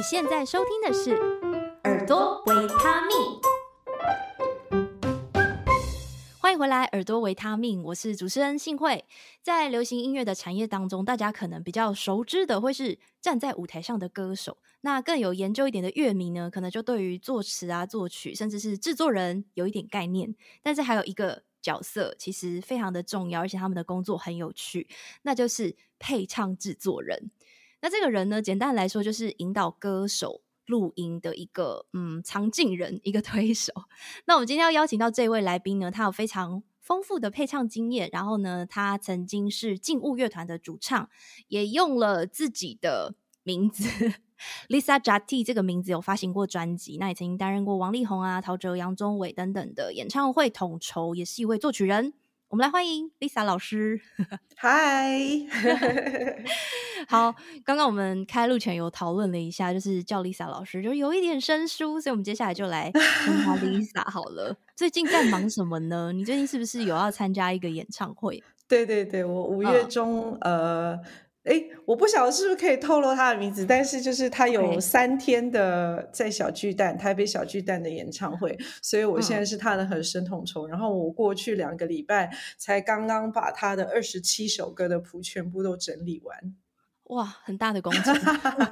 你现在收听的是耳朵维他命，欢迎回来，耳朵维他命，我是主持人幸慧。在流行音乐的产业当中，大家可能比较熟知的会是站在舞台上的歌手，那更有研究一点的乐迷呢，可能就对于作词啊、作曲，甚至是制作人有一点概念。但是还有一个角色其实非常的重要，而且他们的工作很有趣，那就是配唱制作人。那这个人呢，简单来说就是引导歌手录音的一个嗯藏镜人，一个推手。那我们今天要邀请到这位来宾呢，他有非常丰富的配唱经验，然后呢，他曾经是静物乐团的主唱，也用了自己的名字 Lisa Jati 这个名字有发行过专辑，那也曾经担任过王力宏啊、陶喆、杨宗纬等等的演唱会统筹，也是一位作曲人。我们来欢迎 Lisa 老师。嗨 好，刚刚我们开录前有讨论了一下，就是叫 Lisa 老师，就有一点生疏，所以我们接下来就来称她 Lisa 好了。最近在忙什么呢？你最近是不是有要参加一个演唱会？对对对，我五月中、嗯、呃。哎，我不晓得是不是可以透露他的名字，但是就是他有三天的在小巨蛋、台北小巨蛋的演唱会，所以我现在是他的和声统筹。然后我过去两个礼拜才刚刚把他的二十七首歌的谱全部都整理完，哇，很大的工程，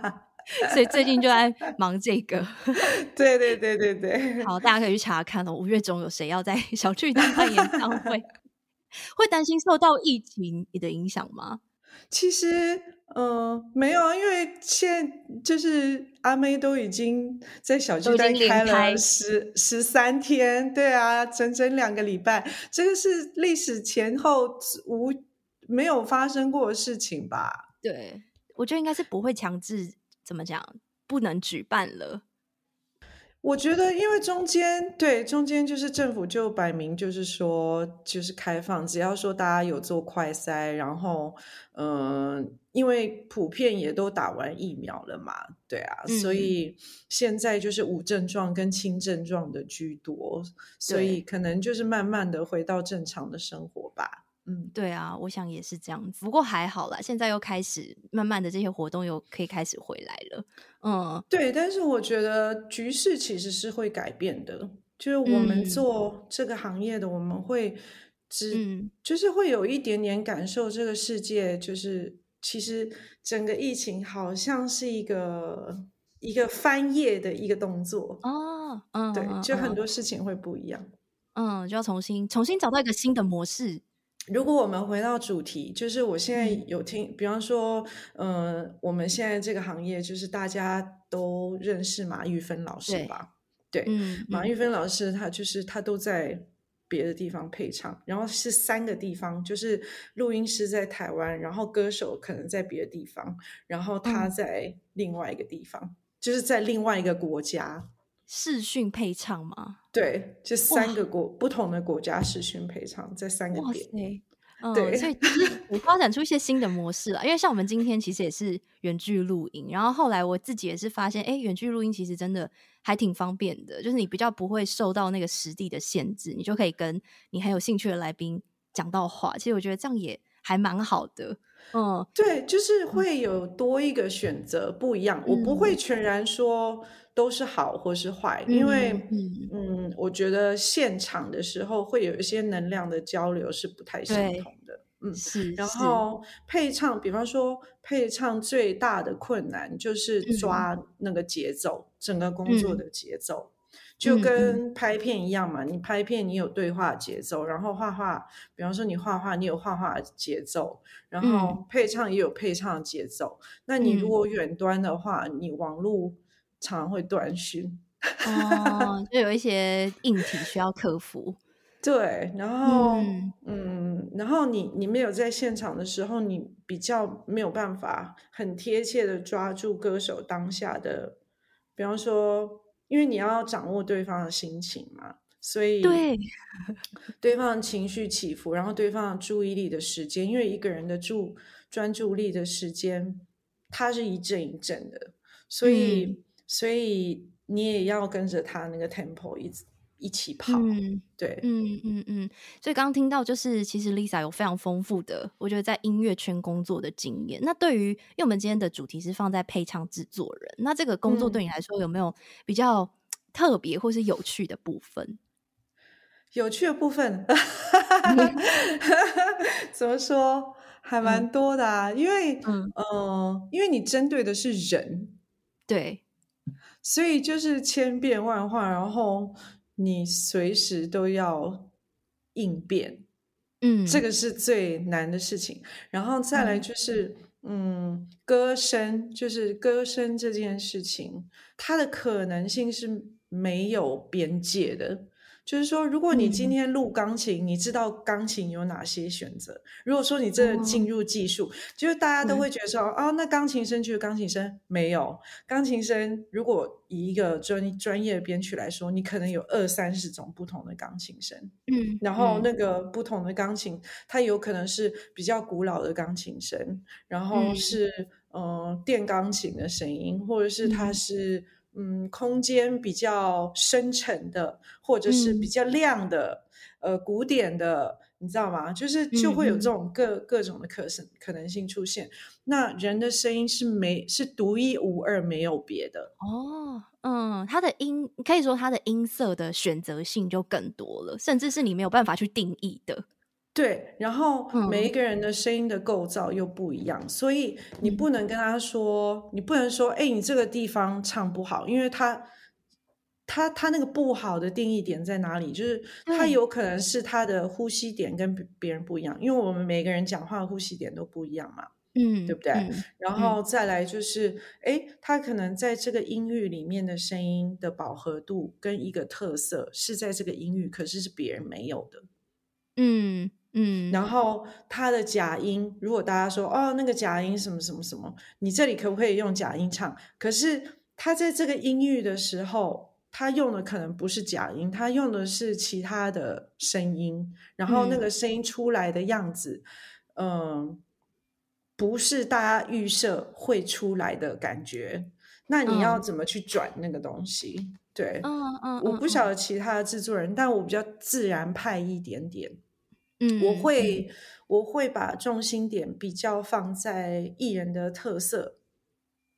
所以最近就在忙这个。对对对对对，好，大家可以去查看哦。五月中有谁要在小巨蛋办演唱会？会担心受到疫情的影响吗？其实，嗯、呃，没有啊，因为现在就是阿妹都已经在小巨蛋开了十十三天，对啊，整整两个礼拜，这个是历史前后无没有发生过的事情吧？对，我觉得应该是不会强制，怎么讲，不能举办了。我觉得，因为中间对中间就是政府就摆明就是说就是开放，只要说大家有做快筛，然后嗯、呃，因为普遍也都打完疫苗了嘛，对啊，嗯、所以现在就是无症状跟轻症状的居多，所以可能就是慢慢的回到正常的生活吧。嗯，对啊，我想也是这样子。不过还好啦，现在又开始慢慢的这些活动又可以开始回来了。嗯，对，但是我觉得局势其实是会改变的。就是我们做这个行业的，嗯、我们会只、嗯、就是会有一点点感受，这个世界就是其实整个疫情好像是一个一个翻页的一个动作哦。嗯，对，就很多事情会不一样。嗯，就要重新重新找到一个新的模式。如果我们回到主题，就是我现在有听，嗯、比方说，嗯、呃，我们现在这个行业，就是大家都认识马玉芬老师吧？对，对嗯、马玉芬老师，他就是他都在别的地方配唱，然后是三个地方，就是录音师在台湾，然后歌手可能在别的地方，然后他在另外一个地方，嗯、就是在另外一个国家视讯配唱吗？对，就三个国不同的国家视讯配唱，在三个点。嗯，对，所以我发展出一些新的模式了。因为像我们今天其实也是远距录音，然后后来我自己也是发现，哎，远距录音其实真的还挺方便的，就是你比较不会受到那个实地的限制，你就可以跟你很有兴趣的来宾讲到话。其实我觉得这样也还蛮好的。嗯，对，就是会有多一个选择，不一样。嗯，我不会全然说。都是好或是坏，因为嗯，嗯，我觉得现场的时候会有一些能量的交流是不太相同的，嗯，是。然后配唱，比方说配唱最大的困难就是抓那个节奏，嗯、整个工作的节奏，嗯、就跟拍片一样嘛。你拍片，你有对话节奏，然后画画，比方说你画画，你有画画节奏，然后配唱也有配唱节奏。嗯、那你如果远端的话，你网络。常常会断讯，哦，就有一些硬体需要克服。对，然后，嗯，嗯，然后你你没有在现场的时候，你比较没有办法很贴切的抓住歌手当下的，比方说，因为你要掌握对方的心情嘛，所以对，对方的情绪起伏，然后对方的注意力的时间，因为一个人的注专注力的时间，它是一阵一阵的，所以。嗯所以你也要跟着他那个 tempo 一直一起跑。嗯，对，嗯嗯嗯。所以刚刚听到，就是其实 Lisa 有非常丰富的，我觉得在音乐圈工作的经验。那对于，因为我们今天的主题是放在配唱制作人，那这个工作对你来说有没有比较特别或是有趣的部分？有趣的部分 怎么说？还蛮多的啊，嗯、因为嗯、呃，因为你针对的是人，对，所以就是千变万化，然后你随时都要应变，嗯，这个是最难的事情。然后再来就是，嗯，嗯，歌声，就是歌声这件事情，它的可能性是没有边界的。就是说，如果你今天录钢琴，嗯、你知道钢琴有哪些选择？如果说你真的进入技术，哦、就是大家都会觉得说，嗯、哦，那钢琴声就是钢琴声，没有钢琴声。如果以一个专专业编曲来说，你可能有二三十种不同的钢琴声，嗯，然后那个不同的钢琴，它有可能是比较古老的钢琴声，然后是嗯、呃、电钢琴的声音，或者是它是。嗯，空间比较深沉的，或者是比较亮的，嗯、呃，古典的，你知道吗？就是就会有这种各、嗯、各种的可能可能性出现。那人的声音是没是独一无二，没有别的哦。嗯，它的音可以说它的音色的选择性就更多了，甚至是你没有办法去定义的。对，然后每一个人的声音的构造又不一样，嗯、所以你不能跟他说，你不能说，哎，你这个地方唱不好，因为他，他，他那个不好的定义点在哪里？就是他有可能是他的呼吸点跟别人不一样，嗯、因为我们每个人讲话的呼吸点都不一样嘛，嗯，对不对？嗯、然后再来就是，哎，他可能在这个音域里面的声音的饱和度跟一个特色是在这个音域，可是是别人没有的，嗯。嗯，然后他的假音，如果大家说哦，那个假音什么什么什么，你这里可不可以用假音唱？可是他在这个音域的时候，他用的可能不是假音，他用的是其他的声音，然后那个声音出来的样子，嗯、呃，不是大家预设会出来的感觉。那你要怎么去转那个东西？嗯、对，嗯嗯，嗯我不晓得其他的制作人，但我比较自然派一点点。嗯，我会、嗯、我会把重心点比较放在艺人的特色，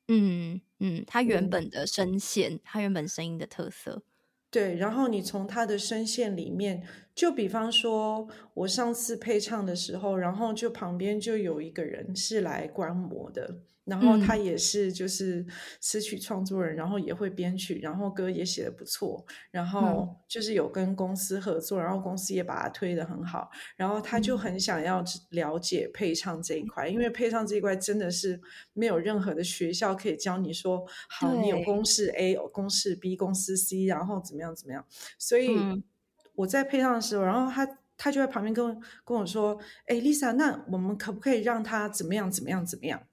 嗯嗯，他原本的声线，他、嗯、原本声音的特色，对，然后你从他的声线里面，就比方说我上次配唱的时候，然后就旁边就有一个人是来观摩的。然后他也是就是词曲创作人，嗯、然后也会编曲，然后歌也写的不错，然后就是有跟公司合作，然后公司也把他推的很好，然后他就很想要了解配唱这一块，嗯、因为配唱这一块真的是没有任何的学校可以教你说，好，你有公式 A，有公式 B，公式 C，然后怎么样怎么样，所以我在配唱的时候，然后他他就在旁边跟跟我说，哎，Lisa，那我们可不可以让他怎么样怎么样怎么样？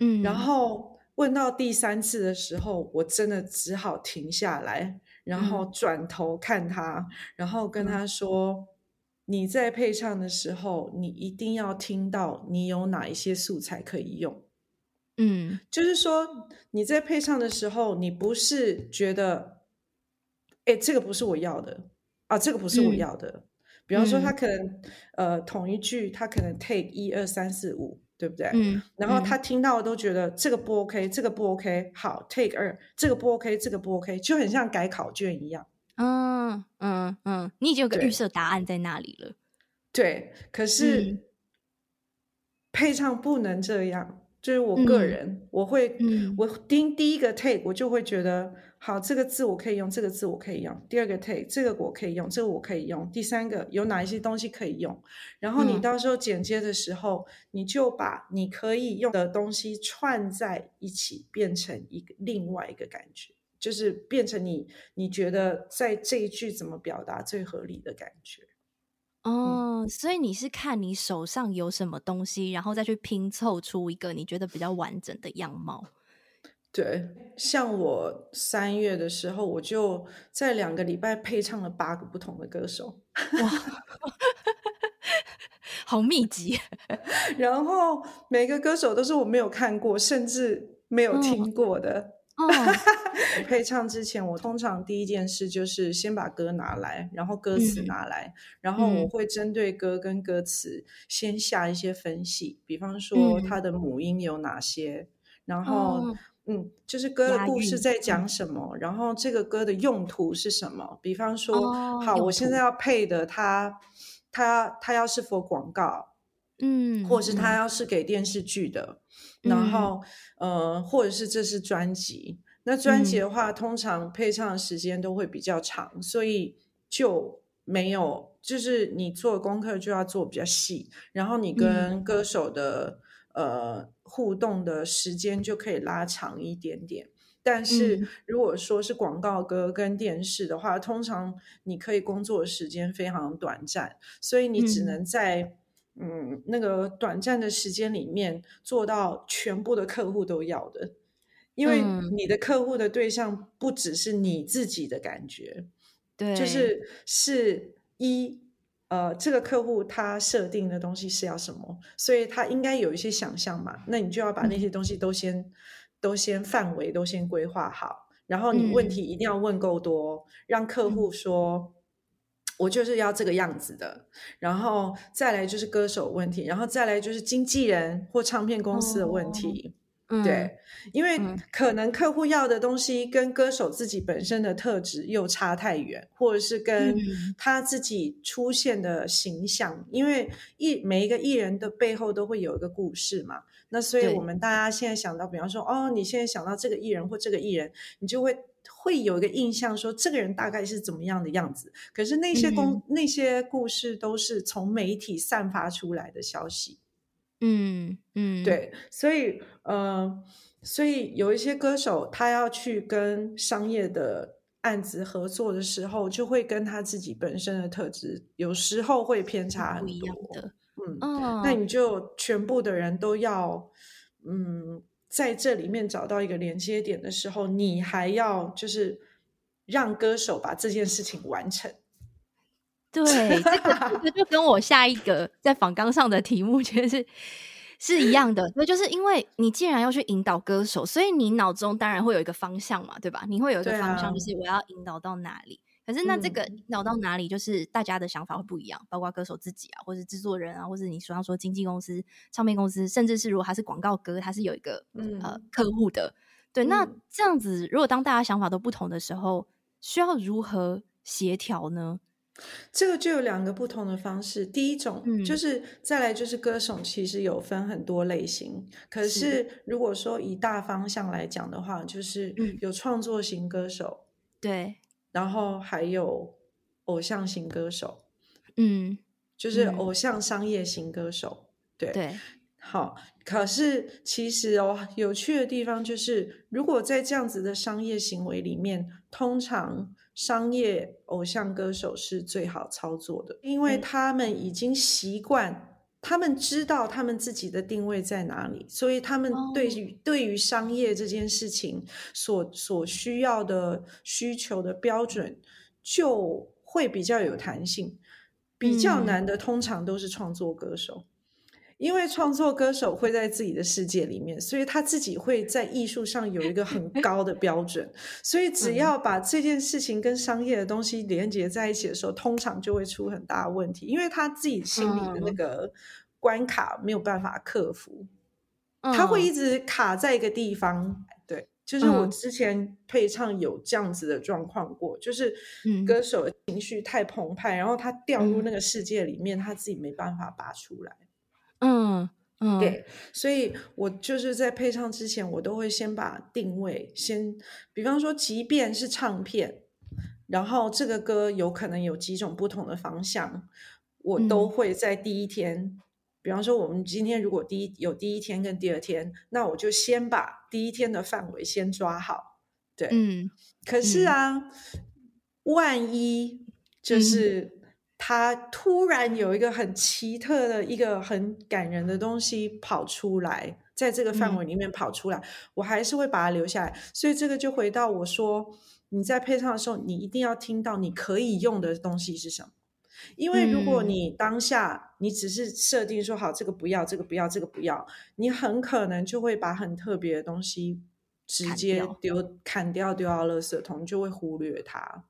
嗯，然后问到第三次的时候，我真的只好停下来，然后转头看他，嗯、然后跟他说：“嗯、你在配唱的时候，你一定要听到你有哪一些素材可以用。嗯，就是说你在配唱的时候，你不是觉得，哎，这个不是我要的啊，这个不是我要的。嗯、比方说，他可能、嗯、呃，同一句，他可能 take 一二三四五。”对不对？嗯，然后他听到都觉得这个不 OK，这个不 OK，好，take 二，这个不 OK，这个不 OK，就很像改考卷一样。嗯嗯嗯，你已经有个预设答案在那里了。对，可是、嗯、配唱不能这样。就是我个人，嗯、我会，嗯、我听第一个 take，我就会觉得，好，这个字我可以用，这个字我可以用。第二个 take，这个我可以用，这个我可以用。第三个有哪一些东西可以用？然后你到时候剪接的时候，嗯、你就把你可以用的东西串在一起，变成一个另外一个感觉，就是变成你你觉得在这一句怎么表达最合理的感觉。哦，所以你是看你手上有什么东西，然后再去拼凑出一个你觉得比较完整的样貌。对，像我三月的时候，我就在两个礼拜配唱了八个不同的歌手，哇，好密集。然后每个歌手都是我没有看过，甚至没有听过的。配唱之前，我通常第一件事就是先把歌拿来，然后歌词拿来，嗯、然后我会针对歌跟歌词先下一些分析，比方说它的母音有哪些，嗯、然后、哦、嗯，就是歌的故事在讲。什么，然后这个歌的用途是什么，比方说，哦、好，我现在要配的它，它它要是否广告。嗯，或者是他要是给电视剧的，嗯、然后呃，或者是这是专辑。那专辑的话，嗯、通常配唱的时间都会比较长，所以就没有，就是你做功课就要做比较细，然后你跟歌手的、嗯、呃互动的时间就可以拉长一点点。但是如果说是广告歌跟电视的话，通常你可以工作的时间非常短暂，所以你只能在、嗯嗯，那个短暂的时间里面做到全部的客户都要的，因为你的客户的对象不只是你自己的感觉，对，就是是一呃，这个客户他设定的东西是要什么，所以他应该有一些想象嘛，那你就要把那些东西都先、嗯、都先范围都先规划好，然后你问题一定要问够多，嗯、让客户说。我就是要这个样子的，然后再来就是歌手问题，然后再来就是经纪人或唱片公司的问题。哦、对，嗯、因为可能客户要的东西跟歌手自己本身的特质又差太远，或者是跟他自己出现的形象，嗯、因为艺每一个艺人的背后都会有一个故事嘛。那所以我们大家现在想到，比方说，哦，你现在想到这个艺人或这个艺人，你就会。会有一个印象，说这个人大概是怎么样的样子。可是那些公、嗯、那些故事都是从媒体散发出来的消息。嗯嗯，对，所以呃，所以有一些歌手他要去跟商业的案子合作的时候，就会跟他自己本身的特质有时候会偏差很多。不一样的，嗯，哦、那你就全部的人都要，嗯。在这里面找到一个连接点的时候，你还要就是让歌手把这件事情完成。对，这个这个就跟我下一个在访纲上的题目 其实是是一样的。所以就是因为你既然要去引导歌手，所以你脑中当然会有一个方向嘛，对吧？你会有一个方向，就是我要引导到哪里。可是那这个引导到哪里，就是大家的想法会不一样，嗯、包括歌手自己啊，或者制作人啊，或者你说要说经纪公司、唱片公司，甚至是如果他是广告歌，他是有一个、嗯、呃客户的。对，嗯、那这样子，如果当大家想法都不同的时候，需要如何协调呢？这个就有两个不同的方式。第一种、嗯、就是再来就是歌手，其实有分很多类型。可是如果说以大方向来讲的话，就是有创作型歌手，嗯、对。然后还有偶像型歌手，嗯，就是偶像商业型歌手，嗯、对对。好，可是其实哦，有趣的地方就是，如果在这样子的商业行为里面，通常商业偶像歌手是最好操作的，因为他们已经习惯。他们知道他们自己的定位在哪里，所以他们对于、oh. 对于商业这件事情所所需要的需求的标准就会比较有弹性。比较难的通常都是创作歌手，嗯、因为创作歌手会在自己的世界里面，所以他自己会在艺术上有一个很 高的标准，所以只要把这件事情跟商业的东西连接在一起的时候，通常就会出很大的问题，因为他自己心里的那个。关卡没有办法克服，他会一直卡在一个地方。嗯、对，就是我之前配唱有这样子的状况过，嗯、就是歌手的情绪太澎湃，然后他掉入那个世界里面，嗯、他自己没办法拔出来。嗯嗯，对，所以我就是在配唱之前，我都会先把定位先，比方说，即便是唱片，然后这个歌有可能有几种不同的方向，我都会在第一天。嗯比方说，我们今天如果第一有第一天跟第二天，那我就先把第一天的范围先抓好。对，嗯。可是啊，嗯、万一就是他突然有一个很奇特的一个很感人的东西跑出来，在这个范围里面跑出来，嗯、我还是会把它留下来。所以这个就回到我说，你在配唱的时候，你一定要听到你可以用的东西是什么。因为如果你当下你只是设定说好这个不要，这个不要，这个不要，你很可能就会把很特别的东西直接丢砍掉丢到垃圾桶，就会忽略它。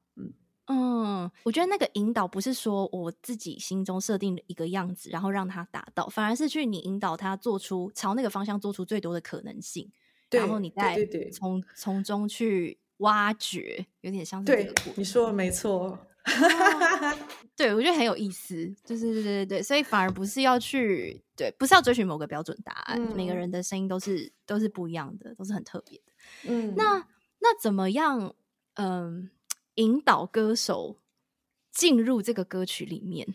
嗯嗯，我觉得那个引导不是说我自己心中设定的一个样子，然后让他达到，反而是去你引导他做出朝那个方向做出最多的可能性，然后你再从从中去挖掘，有点像是这个。对，你说的没错。对，我觉得很有意思，就是对对对，所以反而不是要去对，不是要追寻某个标准答案，嗯、每个人的声音都是都是不一样的，都是很特别的。嗯，那那怎么样？嗯、呃，引导歌手进入这个歌曲里面。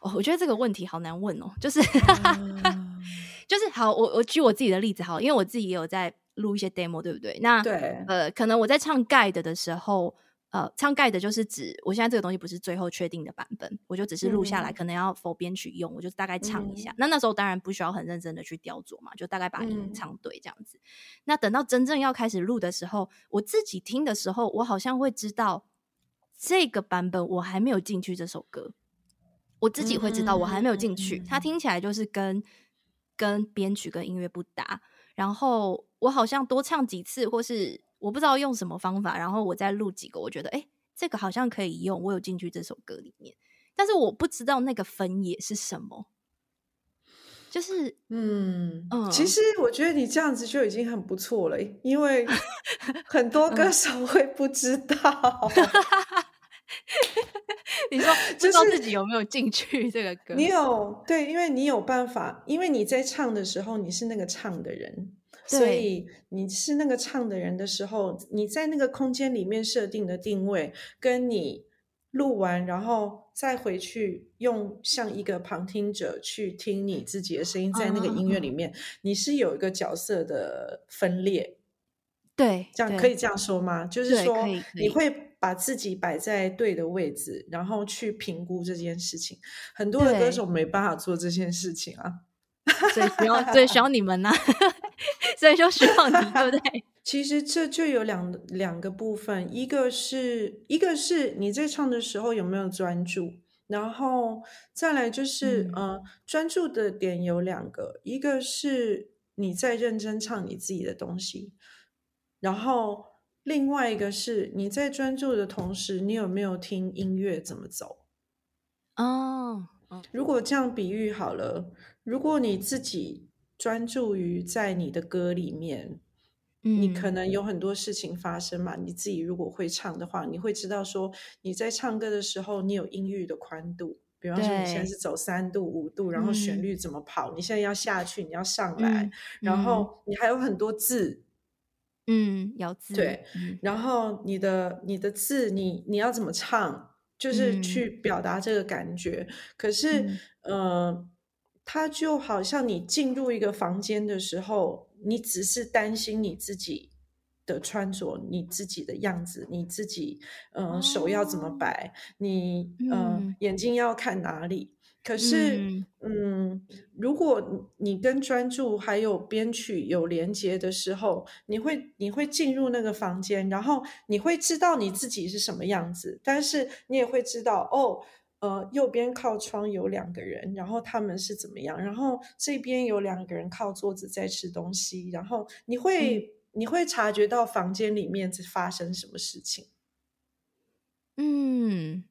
哦，我觉得这个问题好难问哦，就是、嗯、就是好，我我举我自己的例子好，因为我自己也有在录一些 demo，对不对？那对，呃，可能我在唱 guide 的时候。呃，唱盖的就是指我现在这个东西不是最后确定的版本，我就只是录下来，嗯、可能要 for 编曲用，我就大概唱一下。嗯、那那时候当然不需要很认真的去雕琢嘛，就大概把音唱对这样子。嗯、那等到真正要开始录的时候，我自己听的时候，我好像会知道这个版本我还没有进去这首歌，我自己会知道我还没有进去，嗯、它听起来就是跟跟编曲跟音乐不搭，然后我好像多唱几次或是。我不知道用什么方法，然后我再录几个，我觉得哎，这个好像可以用，我有进去这首歌里面，但是我不知道那个分野是什么，就是嗯嗯，其实我觉得你这样子就已经很不错了，因为 很多歌手会不知道，你说不知道自己有没有进去这个歌，你有对，因为你有办法，因为你在唱的时候你是那个唱的人。所以你是那个唱的人的时候，你在那个空间里面设定的定位，跟你录完然后再回去用像一个旁听者去听你自己的声音，在那个音乐里面，嗯、你是有一个角色的分裂。对，这样可以这样说吗？就是说你会把自己摆在对的位置，然后去评估这件事情。很多的歌手没办法做这件事情啊。所以需要，所以需要你们呐、啊，所以就需要你，对不对？其实这就有两两个部分，一个是一个是你在唱的时候有没有专注，然后再来就是，嗯、呃，专注的点有两个，一个是你在认真唱你自己的东西，然后另外一个是你在专注的同时，你有没有听音乐怎么走？哦，如果这样比喻好了。如果你自己专注于在你的歌里面，嗯，你可能有很多事情发生嘛。你自己如果会唱的话，你会知道说你在唱歌的时候，你有音域的宽度。比方说，你现在是走三度、五度，然后旋律怎么跑？嗯，你现在要下去，你要上来，嗯，然后你还有很多字，嗯，咬字对，然后你的你的字，你你要怎么唱？就是去表达这个感觉。嗯，可是，嗯，呃。他就好像你进入一个房间的时候，你只是担心你自己的穿着、你自己的样子、你自己，嗯、呃，手要怎么摆，你，呃、嗯，眼睛要看哪里。可是，嗯，嗯，如果你跟专注还有编曲有连接的时候，你会你会进入那个房间，然后你会知道你自己是什么样子，但是你也会知道哦。呃，右边靠窗有两个人，然后他们是怎么样？然后这边有两个人靠桌子在吃东西，然后你会、嗯、你会察觉到房间里面在发生什么事情。嗯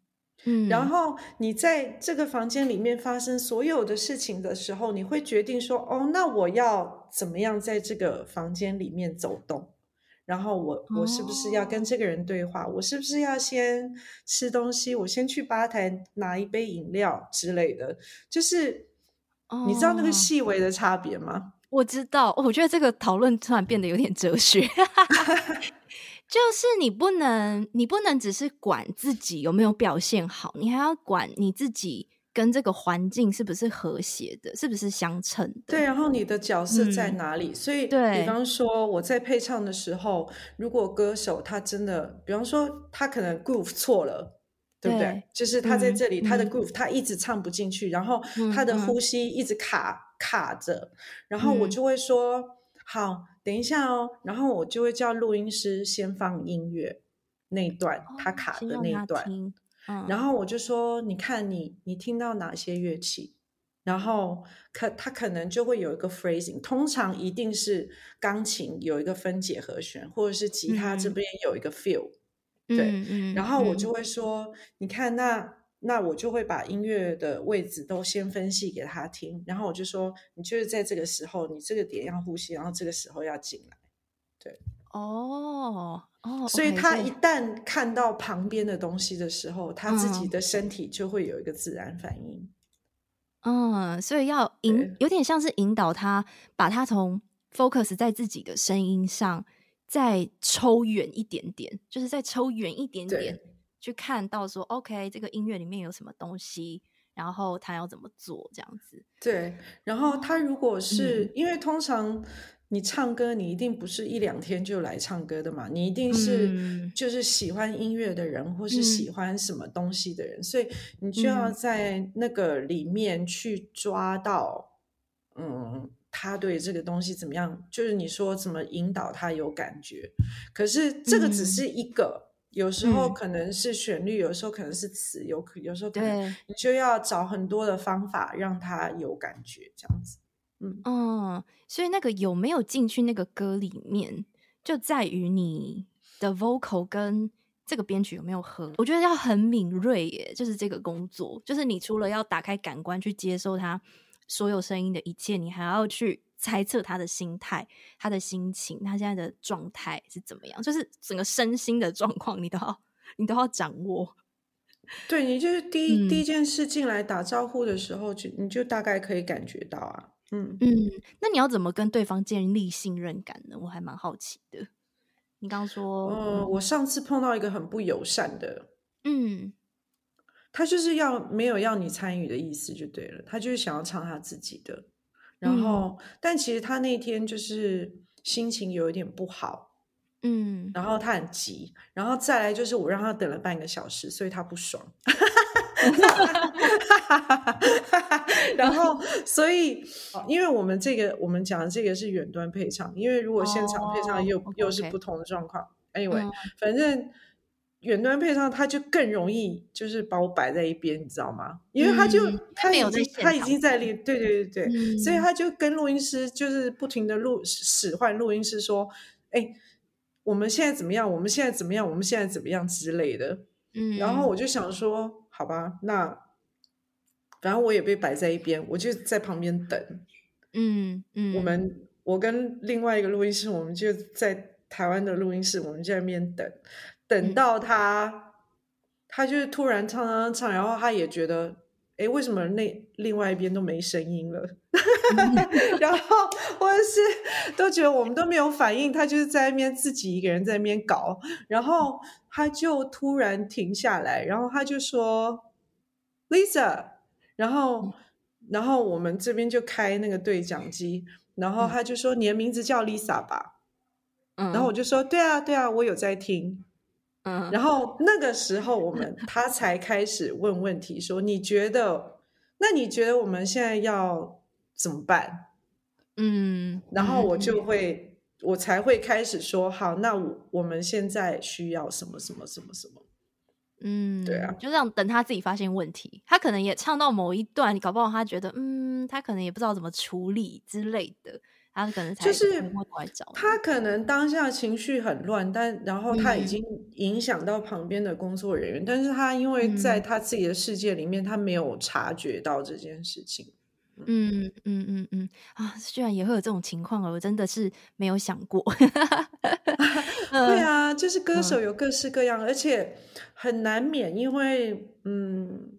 嗯，然后你在这个房间里面发生所有的事情的时候，你会决定说：哦，那我要怎么样在这个房间里面走动？然后我我是不是要跟这个人对话？Oh. 我是不是要先吃东西？我先去吧台拿一杯饮料之类的。就是，oh. 你知道那个细微的差别吗？我知道，我觉得这个讨论突然变得有点哲学。就是你不能，你不能只是管自己有没有表现好，你还要管你自己。跟这个环境是不是和谐的，是不是相称的？对，然后你的角色在哪里？嗯、所以，对比方说我在配唱的时候，如果歌手他真的，比方说他可能 groove 错了，对不对？对就是他在这里，嗯、他的 groove 他一直唱不进去，嗯、然后他的呼吸一直卡、嗯、卡着，然后我就会说：“嗯、好，等一下哦。”然后我就会叫录音师先放音乐那一段，哦、他卡的那一段。然后我就说，你看你，你听到哪些乐器？然后可他可能就会有一个 phrasing，通常一定是钢琴有一个分解和弦，或者是吉他这边有一个 feel，嗯、对，嗯、然后我就会说，嗯、你看那那我就会把音乐的位置都先分析给他听，然后我就说，你就是在这个时候，你这个点要呼吸，然后这个时候要进来，对，哦哦，所以他一旦看到旁边的东西的时候，他自己的身体就会有一个自然反应。嗯，所以要引，有点像是引导他，把他从 focus 在自己的声音上，再抽远一点点，就是再抽远一点点，去看到说，OK，这个音乐里面有什么东西，然后他要怎么做，这样子。对，然后他如果是、嗯、因为通常。你唱歌，你一定不是一两天就来唱歌的嘛？你一定是就是喜欢音乐的人，嗯、或是喜欢什么东西的人，嗯、所以你就要在那个里面去抓到，嗯，他对这个东西怎么样？就是你说怎么引导他有感觉？可是这个只是一个，嗯、有时候可能是旋律，有时候可能是词，有有时候可能你就要找很多的方法让他有感觉，这样子。嗯，所以那个有没有进去那个歌里面，就在于你的 vocal 跟这个编曲有没有合。我觉得要很敏锐耶，就是这个工作，就是你除了要打开感官去接受他所有声音的一切，你还要去猜测他的心态、他的心情、他现在的状态是怎么样，就是整个身心的状况，你都要你都要掌握。对，你就是第一、嗯、第一件事进来打招呼的时候，就你就大概可以感觉到啊。嗯。嗯，那你要怎么跟对方建立信任感呢？我还蛮好奇的。你刚刚说，呃，我上次碰到一个很不友善的，嗯，他就是要没有要你参与的意思就对了，他就是想要唱他自己的，然后，嗯，但其实他那天就是心情有一点不好，嗯，然后他很急，然后再来就是我让他等了半个小时，所以他不爽。然后，所以，因为我们这个我们讲的这个是远端配唱，因为如果现场配唱又、oh. 又是不同的状况。Anyway，、嗯、反正远端配唱他就更容易就是把我摆在一边，你知道吗？因为他就、嗯、他已经他已经在练，对对对对，嗯、所以他就跟录音师就是不停的录使唤录音师说：“哎，我们现在怎么样？我们现在怎么样？我们现在怎么样之类的。”嗯，然后我就想说。好吧，那反正我也被摆在一边，我就在旁边等。嗯嗯，我们我跟另外一个录音师，我们就在台湾的录音室，我们就在那边等，等到他，嗯、他就突然唱唱唱，然后他也觉得，哎，为什么那另外一边都没声音了？然后或者是都觉得我们都没有反应，他就是在那边自己一个人在那边搞，然后。他就突然停下来，然后他就说：“Lisa。”然后，然后我们这边就开那个对讲机，然后他就说：“你的名字叫 Lisa 吧？”嗯，然后我就说：“对啊，对啊，我有在听。”嗯，然后那个时候我们他才开始问问题，说：“你觉得？那你觉得我们现在要怎么办？”嗯，然后我就会。我才会开始说好，那我我们现在需要什么什么什么什么，嗯，对啊，就这样等他自己发现问题，他可能也唱到某一段，你搞不好他觉得，嗯，他可能也不知道怎么处理之类的，他可能才就是他，可能当下情绪很乱，但然后他已经影响到旁边的工作人员，嗯、但是他因为在他自己的世界里面，嗯、他没有察觉到这件事情。嗯嗯嗯嗯啊，居然也会有这种情况，我真的是没有想过。对啊，就是歌手有各式各样，嗯、而且很难免，因为嗯，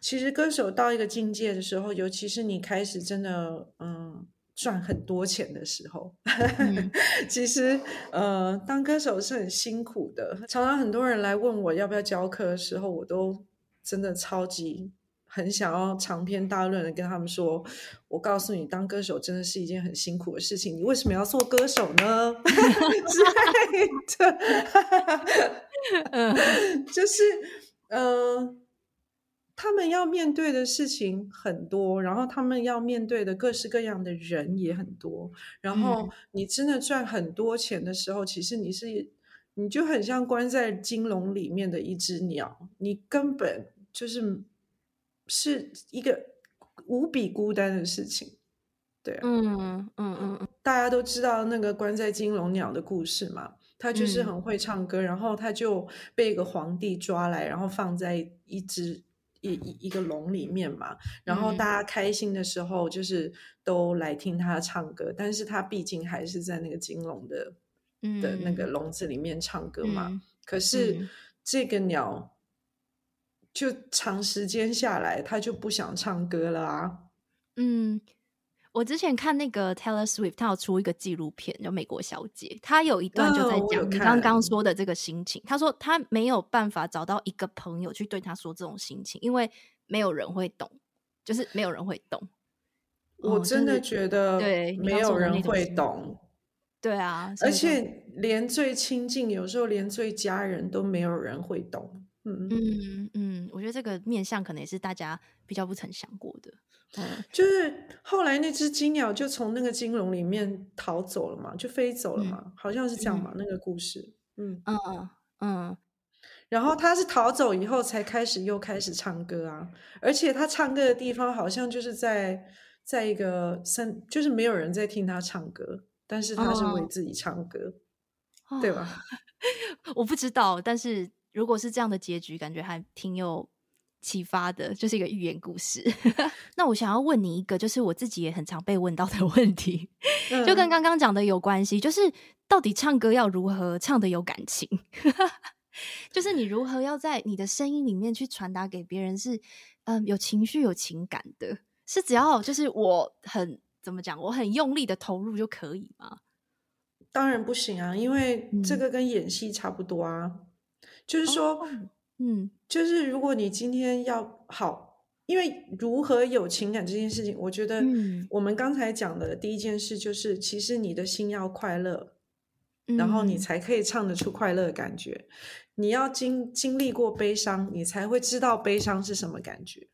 其实歌手到一个境界的时候，尤其是你开始真的嗯赚很多钱的时候，嗯、其实呃当歌手是很辛苦的。常常很多人来问我要不要教课的时候，我都真的超级。很想要长篇大论的跟他们说，我告诉你，当歌手真的是一件很辛苦的事情。你为什么要做歌手呢？之类的，嗯，就是，嗯、呃，他们要面对的事情很多，然后他们要面对的各式各样的人也很多。然后你真的赚很多钱的时候，其实你是，你就很像关在金笼里面的一只鸟，你根本就是。是一个无比孤单的事情。对、啊，嗯嗯嗯。嗯，大家都知道那个关在金龙鸟的故事嘛，他就是很会唱歌，嗯、然后他就被一个皇帝抓来，然后放在一只一一一个笼里面嘛，然后大家开心的时候就是都来听他唱歌，嗯、但是他毕竟还是在那个金龙的、嗯、的那个。笼子里面唱歌嘛，嗯、可是这个鸟就长时间下来，他就不想唱歌了啊，嗯。我之前看那个 Taylor Swift，他有出一个纪录片叫《美国小姐》，他有一段就在讲你刚刚说的这个心情。他说他没有办法找到一个朋友去对他说这种心情，因为没有人会懂，就是没有人会懂。我真的觉得对，没有人会懂。对啊，而且连最亲近，有时候连最家人都没有人会懂。嗯嗯嗯，我觉得这个面向可能也是大家比较不曾想过的。就是后来那只金鸟就从那个金笼里面逃走了嘛，就飞走了嘛，嗯、好像是这样嘛，嗯、那个故事。嗯嗯嗯。嗯，然后他是逃走以后才开始又开始唱歌啊，而且他唱歌的地方好像就是在在一个森，就是没有人在听他唱歌，但是他是为自己唱歌，哦、对吧？我不知道，但是如果是这样的结局，感觉还挺有。启发的就是一个寓言故事。那我想要问你一个，就是我自己也很常被问到的 问题，嗯、就跟刚刚讲的有关系，就是到底唱歌要如何唱的有感情？就是你如何要在你的声音里面去传达给别人是嗯有情绪、有情感的？是只要就是我很怎么讲，我很用力的投入就可以吗？当然不行啊，因为这个跟演戏差不多啊，嗯、就是说。哦嗯，就是如果你今天要好，因为如何有情感这件事情，我觉得我们刚才讲的第一件事就是，其实你的心要快乐，然后你才可以唱得出快乐的感觉。你要经经历过悲伤，你才会知道悲伤是什么感觉。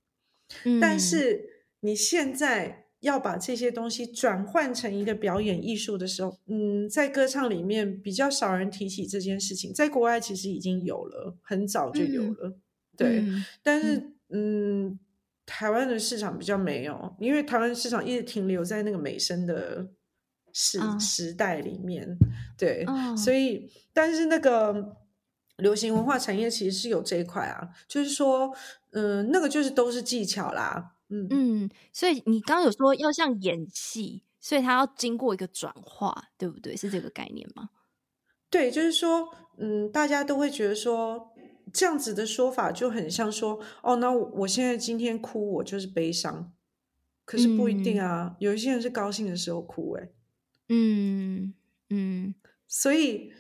但是你现在。要把这些东西转换成一个表演艺术的时候，嗯，在歌唱里面比较少人提起这件事情，在国外其实已经有了，很早就有了，嗯、对。嗯、但是，嗯，嗯台湾的市场比较没有，因为台湾市场一直停留在那个美声的时、哦、时代里面，对。哦、所以，但是那个流行文化产业其实是有这一块啊，就是说，嗯，那个就是都是技巧啦。嗯嗯，所以你刚刚有说要像演戏，所以它要经过一个转化，对不对？是这个概念吗？对，就是说，嗯，大家都会觉得说，这样子的说法就很像说，哦，那我现在今天哭，我就是悲伤，可是不一定啊，嗯、有一些人是高兴的时候哭、欸，哎、嗯，嗯嗯，所以。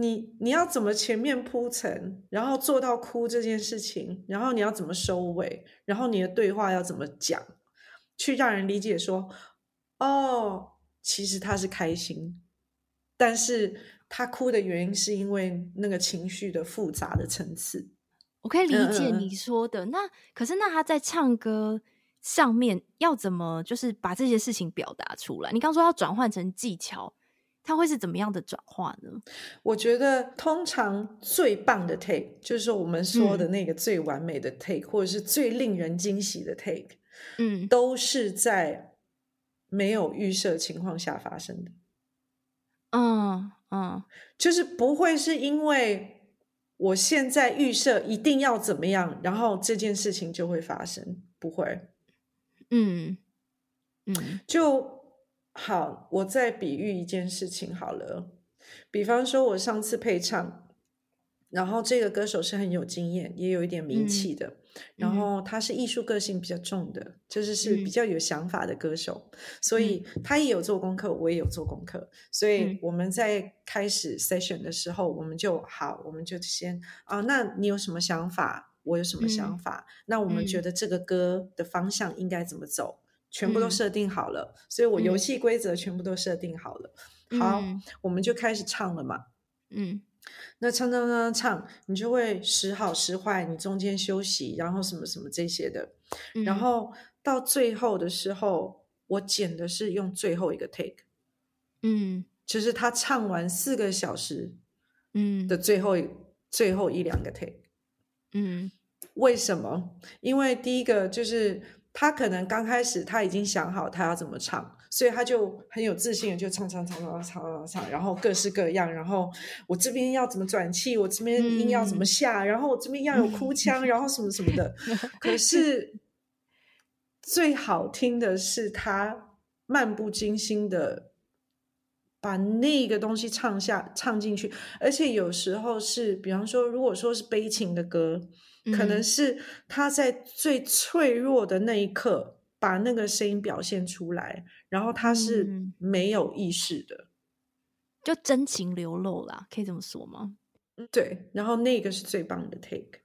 你你要怎么前面铺陈，然后做到哭这件事情，然后你要怎么收尾，然后你的对话要怎么讲，去让人理解说，哦，其实他是开心，但是他哭的原因是因为那个情绪的复杂的层次。我可以理解你说的，嗯、那可是那他在唱歌上面要怎么就是把这些事情表达出来？你刚说要转换成技巧。它会是怎么样的转化呢？我觉得通常最棒的 take 就是我们说的那个最完美的 take，嗯、或者是最令人惊喜的 take，嗯，都是在没有预设情况下发生的。嗯嗯，就是不会是因为我现在预设一定要怎么样，然后这件事情就会发生，不会。嗯嗯，就。好，我再比喻一件事情好了。比方说，我上次配唱，然后这个歌手是很有经验，也有一点名气的，嗯、然后他是艺术个性比较重的，就是是比较有想法的歌手，嗯、所以他也有做功课，我也有做功课，所以我们在开始 session 的时候，我们就好，我们就先啊，那你有什么想法？我有什么想法？嗯、那我们觉得这个歌的方向应该怎么走？全部都设定好了，嗯、所以我游戏规则全部都设定好了。嗯、好，我们就开始唱了嘛。嗯，那唱唱唱唱，你就会时好时坏，你中间休息，然后什么什么这些的。嗯、然后到最后的时候，我剪的是用最后一个 take。嗯，就是他唱完四个小时，嗯的最后、嗯、最后一两个 take。嗯，为什么？因为第一个就是。他可能刚开始他已经想好他要怎么唱，所以他就很有自信的就唱唱唱唱唱唱唱，然后各式各样，然后我这边要怎么转气，我这边音要怎么下，嗯、然后我这边要有哭腔，然后什么什么的。可是最好听的是他漫不经心的把那个东西唱下唱进去，而且有时候是，比方说，如果说是悲情的歌。可能是他在最脆弱的那一刻把那个声音表现出来，然后他是没有意识的，就真情流露啦，可以这么说吗？对，然后那个是最棒的 take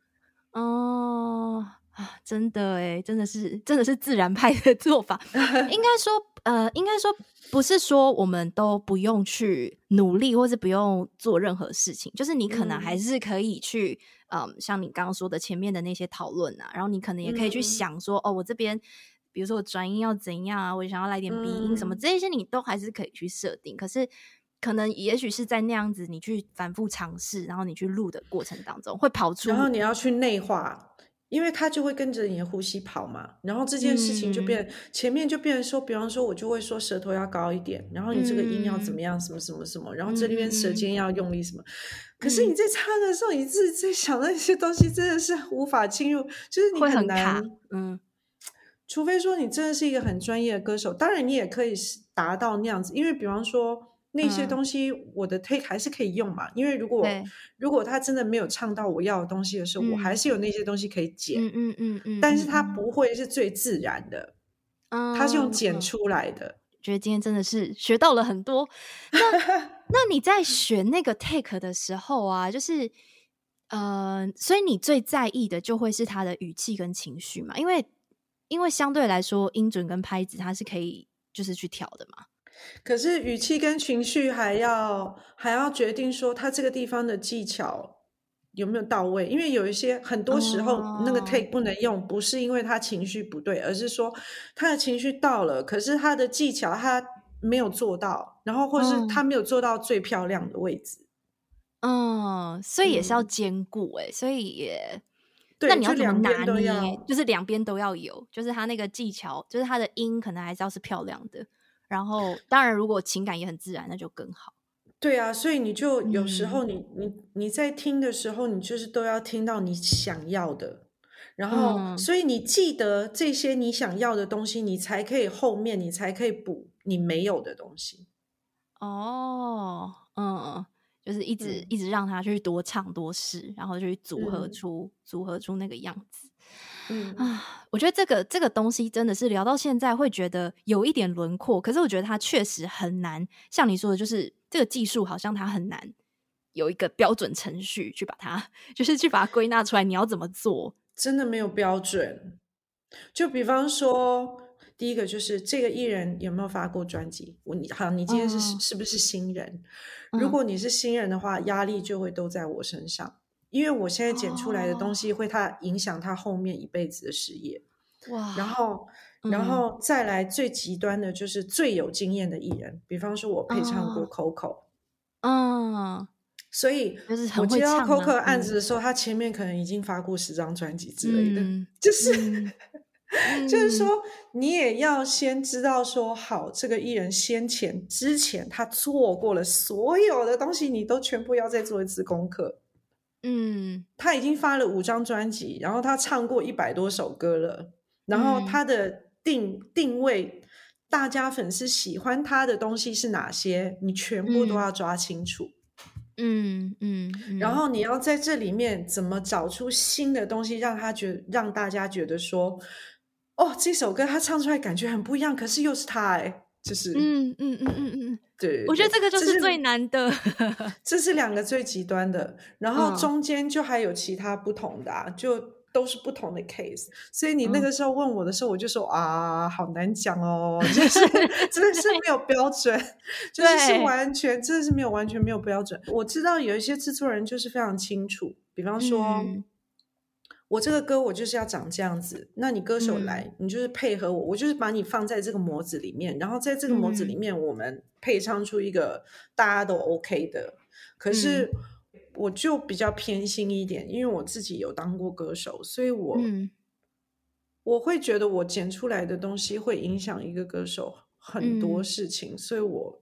哦啊，真的哎，真的是真的是自然派的做法，应该说呃，应该说不是说我们都不用去努力，或是不用做任何事情，就是你可能还是可以去。嗯，像你刚刚说的前面的那些讨论啊，然后你可能也可以去想说，嗯、哦，我这边比如说我转音要怎样啊，我想要来点鼻音什么，嗯、这些你都还是可以去设定。可是可能也许是在那样子你去反复尝试，然后你去录的过程当中会跑出，然后你要去内化。因为它就会跟着你的呼吸跑嘛，然后这件事情就变、嗯、前面就变成说，比方说我就会说舌头要高一点，然后你这个音要怎么样，什么什么什么，然后这里面舌尖要用力什么。嗯、可是你在唱的时候，你自己在想那些东西，真的是无法进入，就是你很难，很嗯，除非说你真的是一个很专业的歌手，当然你也可以达到那样子，因为比方说。那些东西我的 take 还是可以用嘛，嗯、因为如果如果他真的没有唱到我要的东西的时候，嗯、我还是有那些东西可以剪，嗯嗯嗯，嗯，嗯，但是它不会是最自然的，嗯，它是用剪出来的。嗯、觉得今天真的是学到了很多。那 那你在选那个 take 的时候啊，就是呃，所以你最在意的就会是他的语气跟情绪嘛，因为因为相对来说音准跟拍子它是可以就是去调的嘛。可是语气跟情绪还要还要决定说他这个地方的技巧有没有到位，因为有一些很多时候那个 take 不能用，不是因为他情绪不对，而是说他的情绪到了，可是他的技巧他没有做到，然后或是他没有做到最漂亮的位置。嗯，所以也是要兼顾哎，所以也对，那你要怎么拿捏？就是两边都要有，就是他那个技巧，就是他的音可能还是要是漂亮的。然后，当然，如果情感也很自然，那就更好。对啊，所以你就有时候你，你、嗯、你你在听的时候，你就是都要听到你想要的。然后，嗯、所以你记得这些你想要的东西，你才可以后面你才可以补你没有的东西。哦，嗯，就是一直、嗯、一直让他去多唱多试，然后就去组合出、嗯、组合出那个样子。嗯啊，我觉得这个这个东西真的是聊到现在会觉得有一点轮廓，可是我觉得它确实很难。像你说的，就是这个技术好像它很难有一个标准程序去把它，就是去把它归纳出来。你要怎么做？真的没有标准。就比方说，第一个就是这个艺人有没有发过专辑？我你好，你今天是、哦、是不是新人？如果你是新人的话，压力就会都在我身上。因为我现在剪出来的东西会他影响他后面一辈子的事业，哇！然后，然后再来最极端的就是最有经验的艺人，比方说我配唱过 Coco，嗯，所以我接到 Coco 案子的时候，他前面可能已经发过十张专辑之类的，就是，就是说你也要先知道说好，这个艺人先前之前他做过了所有的东西，你都全部要再做一次功课。嗯，他已经发了五张专辑，然后他唱过一百多首歌了，然后他的定、嗯、定位，大家粉丝喜欢他的东西是哪些？你全部都要抓清楚。嗯嗯，嗯，嗯，然后你要在这里面怎么找出新的东西，让他觉让大家觉得说，哦，这首歌他唱出来感觉很不一样，可是又是他哎，就是嗯嗯嗯嗯嗯。对，我觉得这个就是最难的，这是，这是两个最极端的，然后中间就还有其他不同的，就都是不同的 case。所以你那个时候问我的时候，我就说，嗯、啊，好难讲哦，就是 真的是没有标准，就是是完全真的是没有完全没有标准。我知道有一些制作人就是非常清楚，比方说。嗯我这个歌我就是要长这样子，那你歌手来，嗯、你就是配合我，我就是把你放在这个模子里面，然后在这个模子里面，我们配唱出一个大家都 OK 的。可是我就比较偏心一点，因为我自己有当过歌手，所以我、嗯、我会觉得我剪出来的东西会影响一个歌手很多事情，嗯、所以我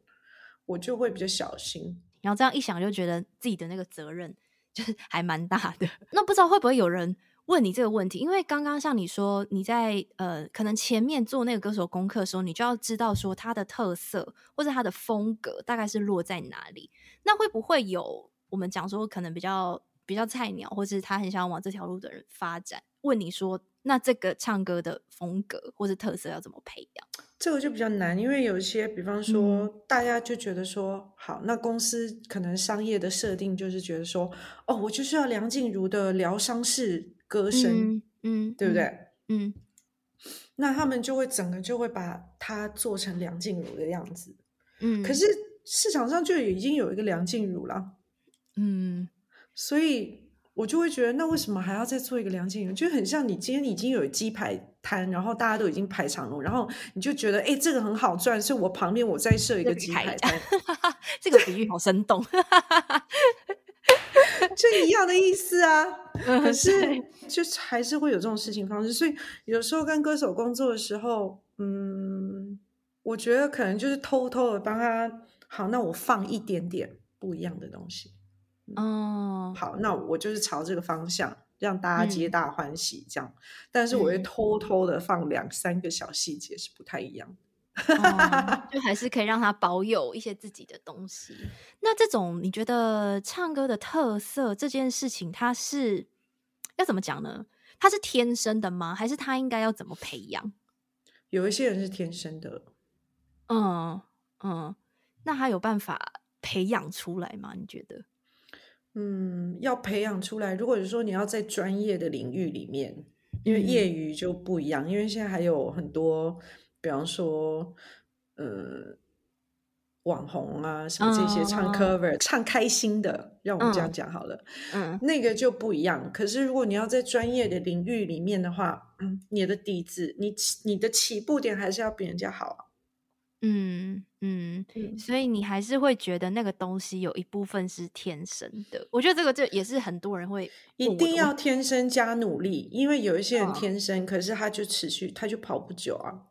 我就会比较小心。然后这样一想，就觉得自己的那个责任就是还蛮大的。那不知道会不会有人问你这个问题？因为刚刚像你说，你在呃，可能前面做那个歌手功课的时候，你就要知道说他的特色或者他的风格大概是落在哪里。那会不会有我们讲说，可能比较比较菜鸟，或是他很想要往这条路的人发展，问你说？那这个唱歌的风格或是特色要怎么培养？这个就比较难，因为有一些，比方说，嗯、大家就觉得说，好，那公司可能商业的设定就是觉得说，哦，我就是要梁静茹的疗伤式歌声，嗯，嗯对不对？嗯，那他们就会整个就会把它做成梁静茹的样子，嗯，可是市场上就已经有一个梁静茹了，嗯，所以。我就会觉得，那为什么还要再做一个梁静茹？就很像你今天已经有鸡排摊，然后大家都已经排长龙，然后你就觉得，哎，这个很好赚，所以我旁边我再设一个鸡排摊。这个比喻好生动，就一样的意思啊。可是，就还是会有这种事情发生。所以有时候跟歌手工作的时候，嗯，我觉得可能就是偷偷的帮他，好，那我放一点点不一样的东西。哦，好，那我就是朝这个方向，让大家皆大欢喜这样。嗯、但是我会偷偷的放两三个小细节，是不太一样，哦、就还是可以让他保有一些自己的东西。那这种你觉得唱歌的特色这件事情，它是要怎么讲呢？它是天生的吗？还是他应该要怎么培养？有一些人是天生的，嗯嗯，那他有办法培养出来吗？你觉得？嗯，要培养出来。如果是说你要在专业的领域里面，因为业余就不一样。嗯、因为现在还有很多，比方说，呃，网红啊什么这些唱 cover、哦、唱开心的，让我们这样讲好了。嗯，那个就不一样。可是如果你要在专业的领域里面的话，嗯，你的底子，你你的起步点还是要比人家好啊。嗯嗯，所以你还是会觉得那个东西有一部分是天生的。我觉得这个就也是很多人会一定要天生加努力，因为有一些人天生，哦、可是他就持续，他就跑不久啊。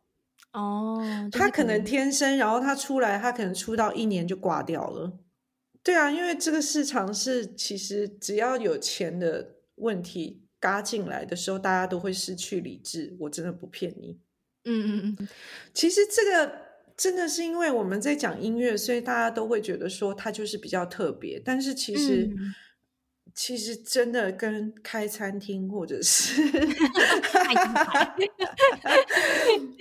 哦，他可能天生，然后他出来，他可能出道一年就挂掉了。对啊，因为这个市场是其实只要有钱的问题嘎进来的时候，大家都会失去理智。我真的不骗你。嗯嗯嗯，其实这个。真的是因为我们在讲音乐，所以大家都会觉得说它就是比较特别。但是其实，嗯、其实真的跟开餐厅或者是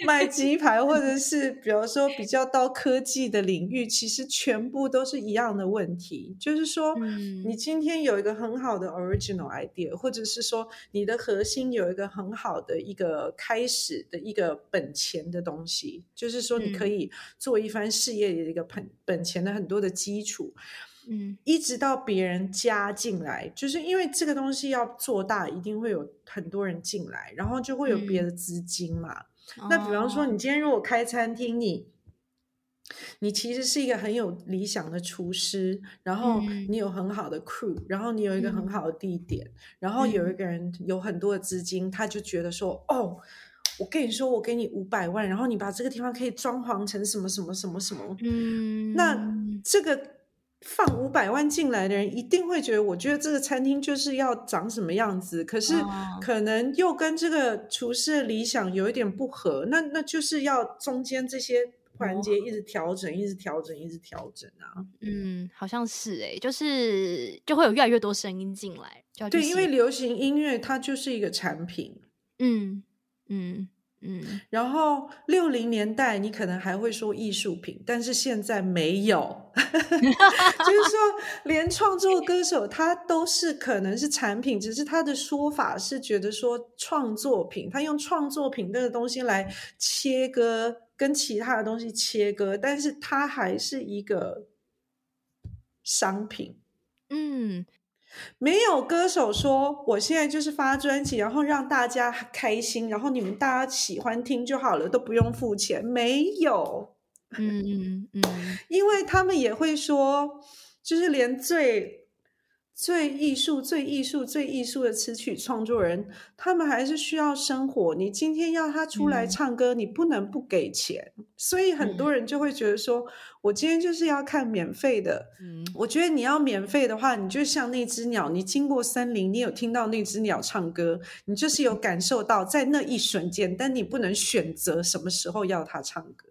卖鸡排，或者是比如说比较到科技的领域，其实全部都是一样的问题。就是说，嗯、你今天有一个很好的 original idea，或者是说你的核心有一个很好的一个开始的一个本钱的东西，就是说你可以做一番事业的一个本本钱的很多的基础。嗯，一直到别人加进来，就是因为这个东西要做大，一定会有很多人进来，然后就会有别的资金嘛。嗯、那比方说，你今天如果开餐厅，你你其实是一个很有理想的厨师，然后你有很好的 crew，然后你有一个很好的地点，嗯、然后有一个人有很多的资金，他就觉得说，哦，我跟你说，我给你五百万，然后你把这个地方可以装潢成什么什么什么什么，嗯，那。这个。放五百万进来的人一定会觉得，我觉得这个餐厅就是要长什么样子，可是可能又跟这个厨师的理想有一点不合，那那就是要中间这些环节一直调整，一直调整，一直调整啊。嗯，好像是诶、欸，就是就会有越来越多声音进来。对，因为流行音乐它就是一个产品。嗯嗯。嗯，然后六零年代你可能还会说艺术品，但是现在没有，就是说连创作歌手他都是可能是产品，只是他的说法是觉得说创作品，他用创作品这个东西来切割跟其他的东西切割，但是他还是一个商品，嗯。没有歌手说我现在就是发专辑，然后让大家开心，然后你们大家喜欢听就好了，都不用付钱。没有，嗯嗯嗯，因为他们也会说，就是连最最艺术、最艺术、最艺术的词曲创作人，他们还是需要生活。你今天要他出来唱歌，嗯、你不能不给钱。所以很多人就会觉得说，嗯、我今天就是要看免费的。嗯，我觉得你要免费的话，你就像那只鸟，你经过森林，你有听到那只鸟唱歌，你就是有感受到在那一瞬间，但你不能选择什么时候要它唱歌。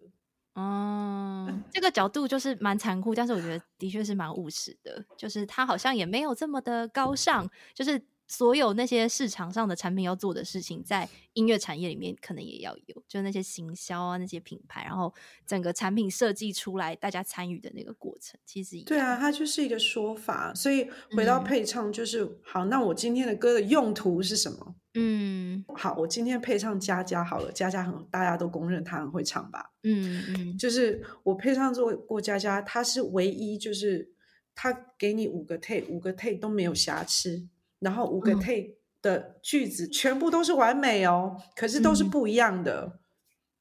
哦、嗯，这个角度就是蛮残酷，但是我觉得的确是蛮务实的，就是他好像也没有这么的高尚，就是。所有那些市场上的产品要做的事情，在音乐产业里面可能也要有，就那些行销啊，那些品牌，然后整个产品设计出来，大家参与的那个过程，其实对啊，它就是一个说法。所以回到配唱，就是、嗯、好。那我今天的歌的用途是什么？嗯，好，我今天配唱佳佳好了，佳佳很大家都公认他很会唱吧？嗯嗯，就是我配唱做过佳佳，她是唯一，就是他给你五个 take，五个 take 都没有瑕疵。然后五个 take 的句子全部都是完美哦，嗯、可是都是不一样的。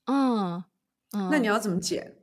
嗯，嗯，那你要怎么剪？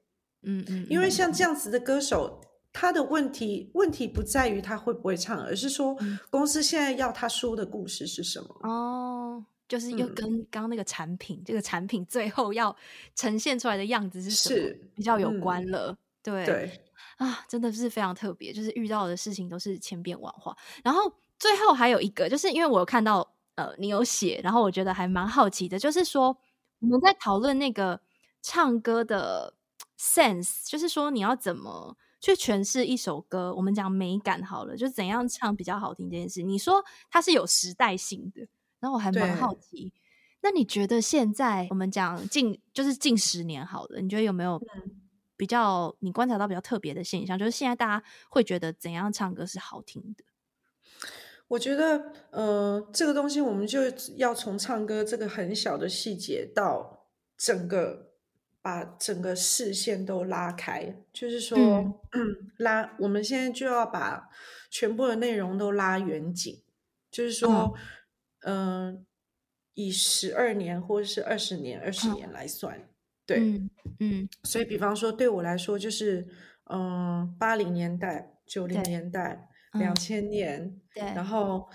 嗯嗯，因为像这样子的歌手，他的问题问题不在于他会不会唱，而是说公司现在要他说的故事是什么？哦，就是又跟刚刚那个产品，嗯、这个产品最后要呈现出来的样子是什么？是比较有关了。嗯、对对啊，真的是非常特别，就是遇到的事情都是千变万化，然后。最后还有一个，就是因为我有看到，呃，你有写，然后我觉得还蛮好奇的，就是说我们在讨论那个唱歌的 sense，就是说你要怎么去诠释一首歌，我们讲美感好了，就怎样唱比较好听这件事。你说它是有时代性的，然后我还蛮好奇，那你觉得现在我们讲近就是近十年好了，你觉得有没有比较你观察到比较特别的现象？就是现在大家会觉得怎样唱歌是好听的？我觉得，呃，这个东西我们就要从唱歌这个很小的细节到整个把整个视线都拉开，就是说，嗯。嗯、拉我们现在就要把全部的内容都拉远景，就是说，嗯、呃，以十二年或者是二十年、二十年来算，嗯、对，嗯，嗯，所以比方说对我来说，就是，嗯、呃，八零年代、九零年代。两千年，嗯、对，然后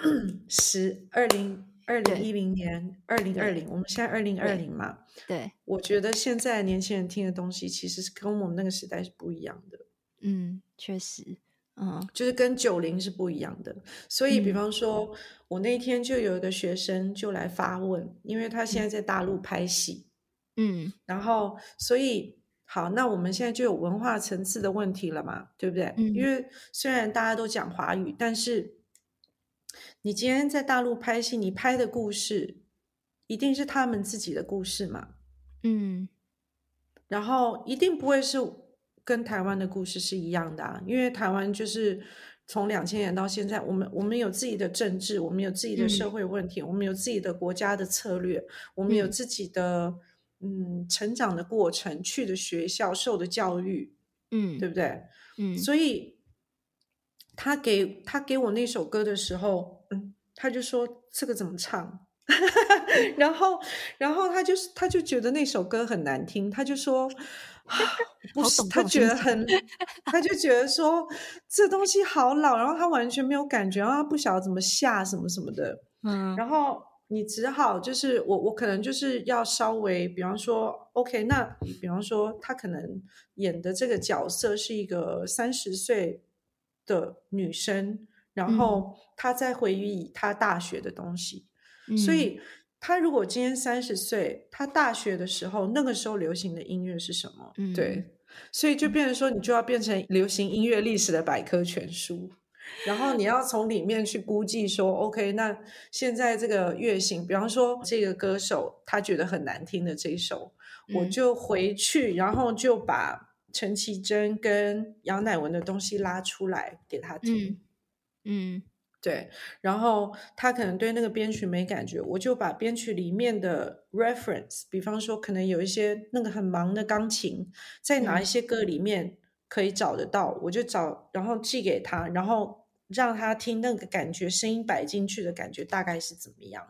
十二零二零一零年二零二零，我们现在二零二零嘛，对，对，我觉得现在年轻人听的东西其实是跟我们那个时代是不一样的，嗯，确实，嗯，就是跟九零是不一样的，所以比方说，嗯、我那天就有一个学生就来发问，因为他现在在大陆拍戏，嗯，然后所以。好，那我们现在就有文化层次的问题了嘛，对不对？嗯，因为虽然大家都讲华语，但是你今天在大陆拍戏，你拍的故事一定是他们自己的故事嘛，嗯，然后一定不会是跟台湾的故事是一样的啊，因为台湾就是从两千年到现在，我们我们有自己的政治，我们有自己的社会问题，嗯，我们有自己的国家的策略，我们有自己的。嗯，成长的过程，去的学校，受的教育，嗯，对不对？嗯，所以他给他给我那首歌的时候，嗯，他就说这个怎么唱？然后，然后他就是他就觉得那首歌很难听，他就说啊，不是，他觉得很，他就觉得说这东西好老，然后他完全没有感觉，然后他不晓得怎么下什么什么的，嗯，然后。你只好就是我，我可能就是要稍微，比方说，OK，那比方说他可能演的这个角色是一个三十岁的女生，然后他在回忆他大学的东西，嗯、所以他如果今天三十岁，他大学的时候那个时候流行的音乐是什么？嗯、对，所以就变成说，你就要变成流行音乐历史的百科全书。然后你要从里面去估计说，OK，那现在这个乐型，比方说这个歌手他觉得很难听的这一首，嗯、我就回去，然后就把陈绮贞跟杨乃文的东西拉出来给他听。嗯，嗯对。然后他可能对那个编曲没感觉，我就把编曲里面的 reference，比方说可能有一些那个很忙的钢琴，在哪一些歌里面。可以找得到，我就找，然后寄给他，然后让他听那个感觉，声音摆进去的感觉大概是怎么样？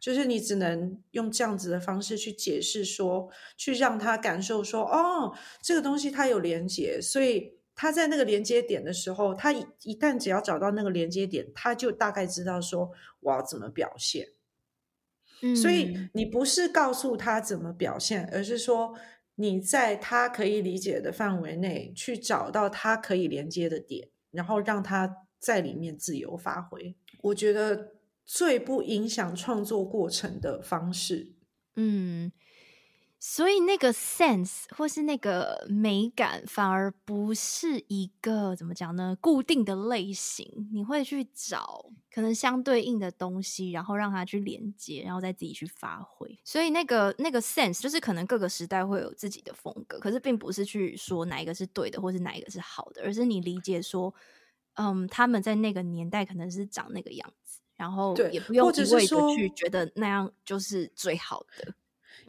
就是你只能用这样子的方式去解释说，去让他感受说，哦，这个东西它有连接，所以他在那个连接点的时候，他一一旦只要找到那个连接点，他就大概知道说我要怎么表现。嗯，所以你不是告诉他怎么表现，而是说你在他可以理解的范围内去找到他可以连接的点，然后让他在里面自由发挥。我觉得最不影响创作过程的方式，嗯。所以那个 sense 或是那个美感，反而不是一个怎么讲呢？固定的类型，你会去找可能相对应的东西，然后让它去连接，然后再自己去发挥。所以那个那个 sense 就是可能各个时代会有自己的风格，可是并不是去说哪一个是对的，或是哪一个是好的，而是你理解说，嗯，他们在那个年代可能是长那个样子，然后也不用一味的去觉得那样就是最好的。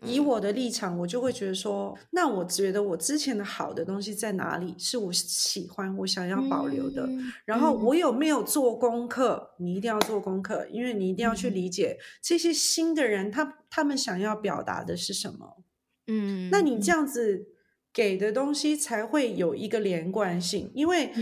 以我的立场，我就会觉得说，那我觉得我之前的好的东西在哪里？是我喜欢、我想要保留的。嗯、然后我有没有做功课？嗯、你一定要做功课，因为你一定要去理解这些新的人，他他们想要表达的是什么。嗯，那你这样子给的东西才会有一个连贯性，因为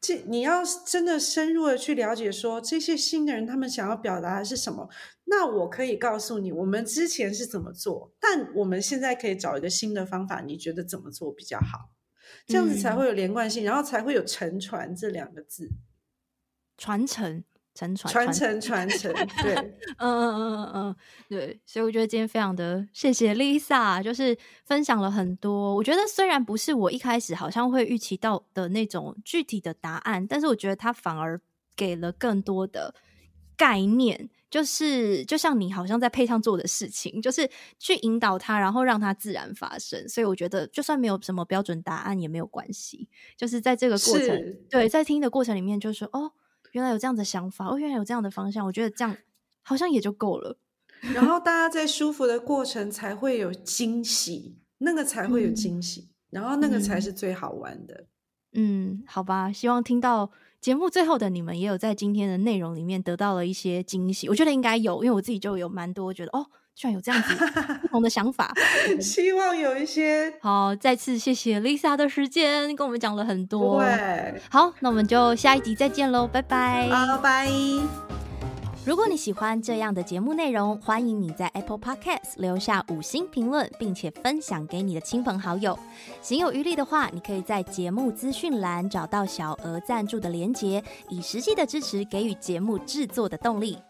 这你要真的深入的去了解，说这些新的人他们想要表达的是什么。那我可以告诉你，我们之前是怎么做，但我们现在可以找一个新的方法。你觉得怎么做比较好？这样子才会有连贯性，嗯、然后才会有沉传这两个字。传承、承传、传承、传承。对，嗯嗯嗯嗯嗯，对。所以我觉得今天非常的谢谢 Lisa，就是分享了很多。我觉得虽然不是我一开始好像会预期到的那种具体的答案，但是我觉得他反而给了更多的概念。就是就像你好像在配上做的事情，就是去引导他，然后让他自然发生。所以我觉得，就算没有什么标准答案也没有关系。就是在这个过程，对，在听的过程里面，就是说，哦，原来有这样的想法，哦，原来有这样的方向。我觉得这样好像也就够了。然后大家在舒服的过程才会有惊喜，那个才会有惊喜，嗯、然后那个才是最好玩的。嗯，好吧，希望听到。节目最后的你们也有在今天的内容里面得到了一些惊喜，我觉得应该有，因为我自己就有蛮多觉得哦，居然有这样子不同的想法，希望有一些。好，再次谢谢 Lisa 的时间，跟我们讲了很多。对，好，那我们就下一集再见喽，拜拜，拜拜。如果你喜欢这样的节目内容，欢迎你在 Apple Podcast 留下五星评论，并且分享给你的亲朋好友。行有余力的话，你可以在节目资讯栏找到小额赞助的连结，以实际的支持给予节目制作的动力。